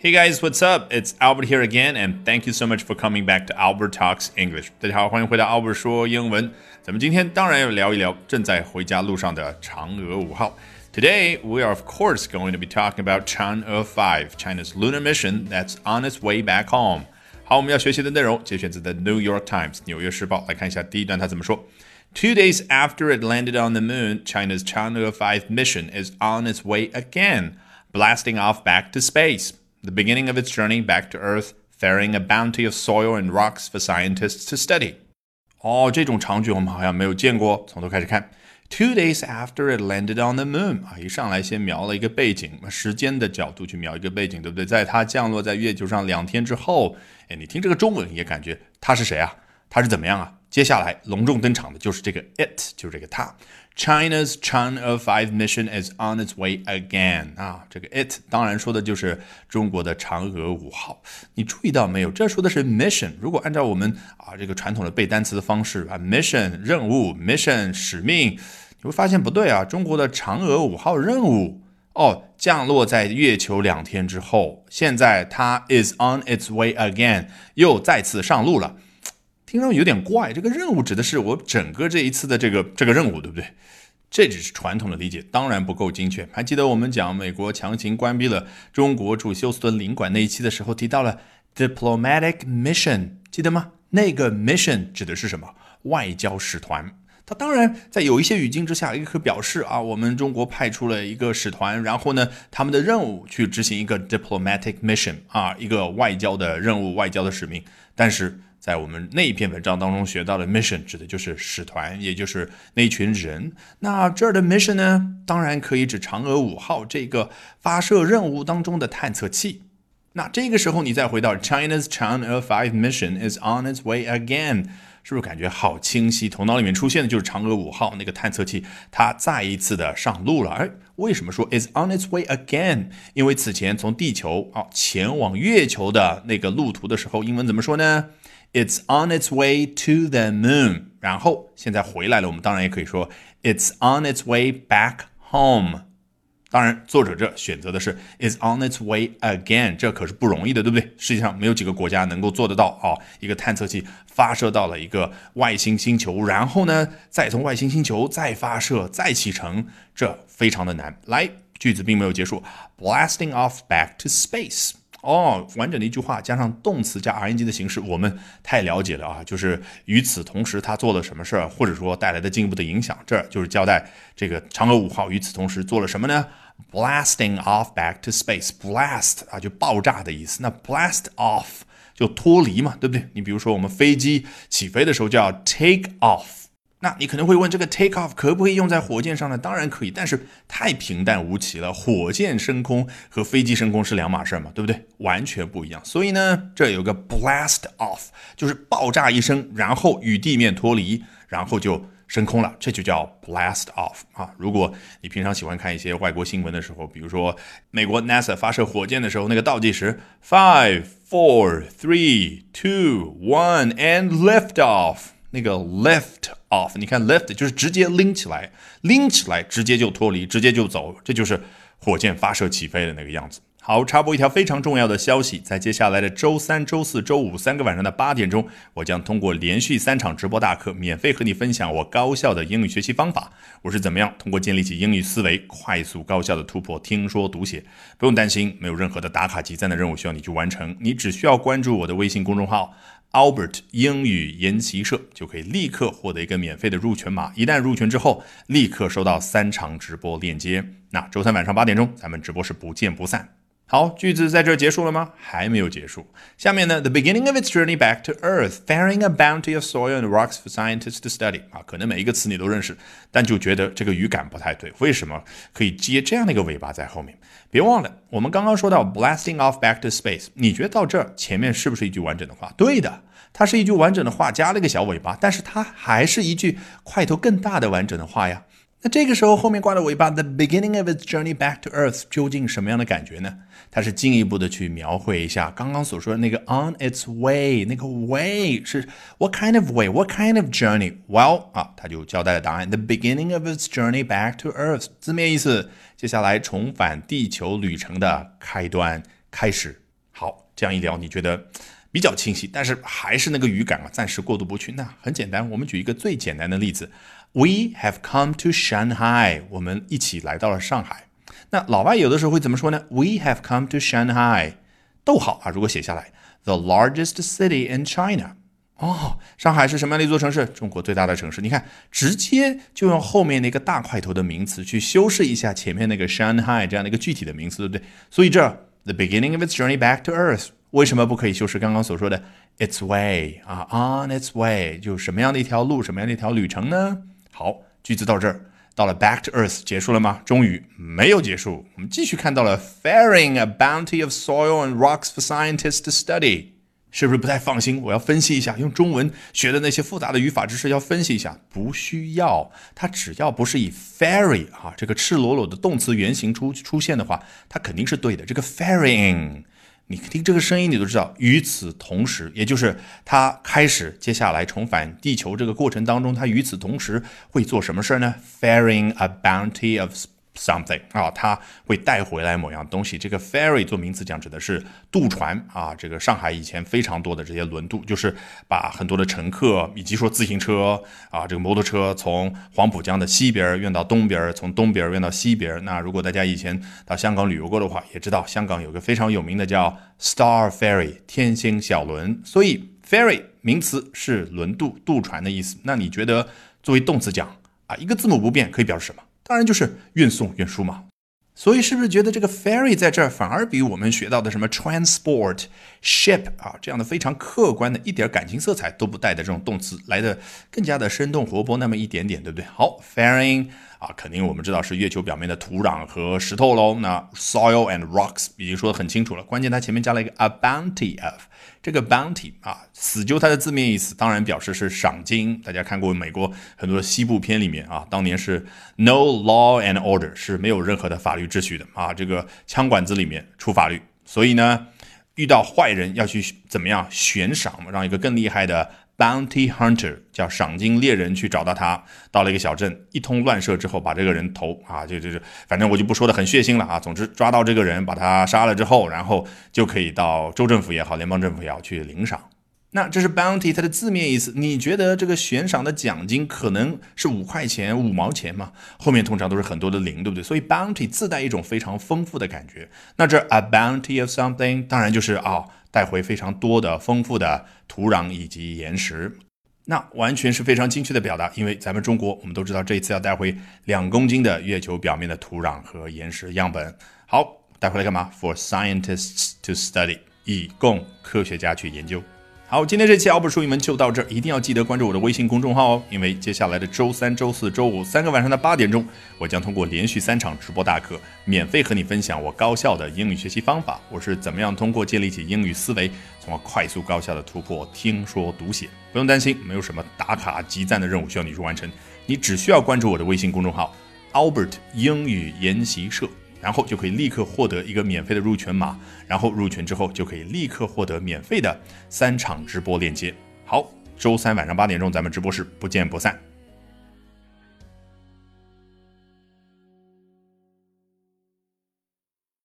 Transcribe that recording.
Hey guys, what's up? It's Albert here again, and thank you so much for coming back to Albert Talks English. 大家好，欢迎回到 Albert 说英文。咱们今天当然要聊一聊正在回家路上的嫦娥五号。Today, we are of course going to be talking about Chang'e 5, China's lunar mission that's on its way back home. 好，我们要学习的内容节选自《The New York Times》纽约时报。来看一下第一段，它怎么说：Two days after it landed on the moon, China's Chang'e 5 mission is on its way again, blasting off back to space The beginning of its journey back to Earth, ferrying a bounty of soil and rocks for scientists to study. 哦，这种场景我们好像没有见过。从头开始看。Two days after it landed on the moon，啊，一上来先描了一个背景，时间的角度去描一个背景，对不对？在它降落在月球上两天之后，哎，你听这个中文也感觉他是谁啊？他是怎么样啊？接下来隆重登场的就是这个 it，就是这个它。China's Chang'e 5 mission is on its way again 啊，这个 it 当然说的就是中国的嫦娥五号。你注意到没有？这说的是 mission。如果按照我们啊这个传统的背单词的方式啊，mission 任务，mission 使命，你会发现不对啊。中国的嫦娥五号任务哦，降落在月球两天之后，现在它 is on its way again，又再次上路了。听上去有点怪，这个任务指的是我整个这一次的这个这个任务，对不对？这只是传统的理解，当然不够精确。还记得我们讲美国强行关闭了中国驻休斯顿领馆那一期的时候，提到了 diplomatic mission，记得吗？那个 mission 指的是什么？外交使团。它当然在有一些语境之下，也可以表示啊，我们中国派出了一个使团，然后呢，他们的任务去执行一个 diplomatic mission 啊，一个外交的任务、外交的使命，但是。在我们那一篇文章当中学到的 mission 指的就是使团，也就是那群人。那这儿的 mission 呢，当然可以指嫦娥五号这个发射任务当中的探测器。那这个时候你再回到 China's Chang'e 5 mission is on its way again，是不是感觉好清晰？头脑里面出现的就是嫦娥五号那个探测器，它再一次的上路了。哎，为什么说 is on its way again？因为此前从地球啊前往月球的那个路途的时候，英文怎么说呢？It's on its way to the moon。然后现在回来了，我们当然也可以说 It's on its way back home。当然，作者这选择的是，It's on its way again，这可是不容易的，对不对？世界上没有几个国家能够做得到啊！一个探测器发射到了一个外星星球，然后呢，再从外星星球再发射、再启程，这非常的难。来，句子并没有结束，blasting off back to space。哦，完整的一句话加上动词加 ing 的形式，我们太了解了啊！就是与此同时，他做了什么事儿，或者说带来的进一步的影响，这就是交代这个嫦娥五号与此同时做了什么呢？Blasting off back to space，blast 啊，就爆炸的意思。那 blast off 就脱离嘛，对不对？你比如说我们飞机起飞的时候叫 take off。那你可能会问，这个 take off 可不可以用在火箭上呢？当然可以，但是太平淡无奇了。火箭升空和飞机升空是两码事嘛，对不对？完全不一样。所以呢，这有个 blast off，就是爆炸一声，然后与地面脱离，然后就升空了，这就叫 blast off 啊。如果你平常喜欢看一些外国新闻的时候，比如说美国 NASA 发射火箭的时候，那个倒计时 five, four, three, two, one, and lift off，那个 lift。off，你看 lift 就是直接拎起来，拎起来直接就脱离，直接就走，这就是火箭发射起飞的那个样子。好，插播一条非常重要的消息，在接下来的周三、周四周五三个晚上的八点钟，我将通过连续三场直播大课，免费和你分享我高效的英语学习方法。我是怎么样通过建立起英语思维，快速高效的突破听说读写？不用担心，没有任何的打卡集赞的任务需要你去完成，你只需要关注我的微信公众号。Albert 英语研习社就可以立刻获得一个免费的入群码，一旦入群之后，立刻收到三场直播链接。那周三晚上八点钟，咱们直播室不见不散。好，句子在这结束了吗？还没有结束。下面呢，the beginning of its journey back to Earth, faring a bounty of soil and rocks for scientists to study。啊，可能每一个词你都认识，但就觉得这个语感不太对。为什么可以接这样的一个尾巴在后面？别忘了，我们刚刚说到 blasting off back to space。你觉得到这儿前面是不是一句完整的话？对的，它是一句完整的话，加了一个小尾巴，但是它还是一句块头更大的完整的话呀。那这个时候后面挂的尾巴，the beginning of its journey back to Earth，究竟什么样的感觉呢？它是进一步的去描绘一下刚刚所说的那个 on its way，那个 way 是 what kind of way，what kind of journey？Well 啊，他就交代了答案，the beginning of its journey back to Earth，字面意思，接下来重返地球旅程的开端，开始。好这样一聊，你觉得比较清晰，但是还是那个语感啊，暂时过渡不去。那很简单，我们举一个最简单的例子：We have come to Shanghai。我们一起来到了上海。那老外有的时候会怎么说呢？We have come to Shanghai。逗号啊，如果写下来，the largest city in China。哦，上海是什么样的一座城市？中国最大的城市。你看，直接就用后面那个大块头的名词去修饰一下前面那个 Shanghai 这样的一个具体的名词，对不对？所以这 the beginning of its journey back to Earth 为什么不可以修饰刚刚所说的 its way 啊？On its way 就什么样的一条路，什么样的一条旅程呢？好，句子到这儿，到了 back to Earth 结束了吗？终于没有结束，我们继续看到了 ferrying a bounty of soil and rocks for scientists to study。是不是不太放心？我要分析一下，用中文学的那些复杂的语法知识要分析一下。不需要，它只要不是以 ferry 啊这个赤裸裸的动词原形出出现的话，它肯定是对的。这个 ferrying，你听这个声音你都知道。与此同时，也就是他开始接下来重返地球这个过程当中，他与此同时会做什么事儿呢？ferrying a bounty of something 啊，它会带回来某样东西。这个 ferry 做名词讲指的是渡船啊。这个上海以前非常多的这些轮渡，就是把很多的乘客以及说自行车啊，这个摩托车从黄浦江的西边运到东边，从东边运到西边。那如果大家以前到香港旅游过的话，也知道香港有个非常有名的叫 Star Ferry 天星小轮。所以 ferry 名词是轮渡、渡船的意思。那你觉得作为动词讲啊，一个字母不变可以表示什么？当然就是运送运输嘛，所以是不是觉得这个 ferry 在这儿反而比我们学到的什么 transport ship 啊这样的非常客观的一点感情色彩都不带的这种动词来的更加的生动活泼那么一点点，对不对？好，ferrying 啊，肯定我们知道是月球表面的土壤和石头喽。那 soil and rocks 已经说的很清楚了，关键它前面加了一个 a bounty of。这个 bounty 啊，死揪它的字面意思，当然表示是赏金。大家看过美国很多西部片里面啊，当年是 no law and order，是没有任何的法律秩序的啊，这个枪管子里面出法律。所以呢，遇到坏人要去怎么样悬赏，让一个更厉害的。Bounty hunter 叫赏金猎人去找到他，到了一个小镇，一通乱射之后，把这个人头啊，就就就，反正我就不说的很血腥了啊。总之抓到这个人，把他杀了之后，然后就可以到州政府也好，联邦政府也好去领赏。那这是 bounty 它的字面意思。你觉得这个悬赏的奖金可能是五块钱、五毛钱吗？后面通常都是很多的零，对不对？所以 bounty 自带一种非常丰富的感觉。那这 a bounty of something 当然就是啊。带回非常多的丰富的土壤以及岩石，那完全是非常精确的表达。因为咱们中国，我们都知道这一次要带回两公斤的月球表面的土壤和岩石样本。好，带回来干嘛？For scientists to study，以供科学家去研究。好，今天这期奥布书语们就到这儿，一定要记得关注我的微信公众号哦，因为接下来的周三、周四周五三个晚上的八点钟，我将通过连续三场直播大课，免费和你分享我高效的英语学习方法。我是怎么样通过建立起英语思维，从而快速高效的突破听说读写。不用担心，没有什么打卡集赞的任务需要你去完成，你只需要关注我的微信公众号 Albert 英语研习社。然后就可以立刻获得一个免费的入群码，然后入群之后就可以立刻获得免费的三场直播链接。好，周三晚上八点钟咱们直播室不见不散。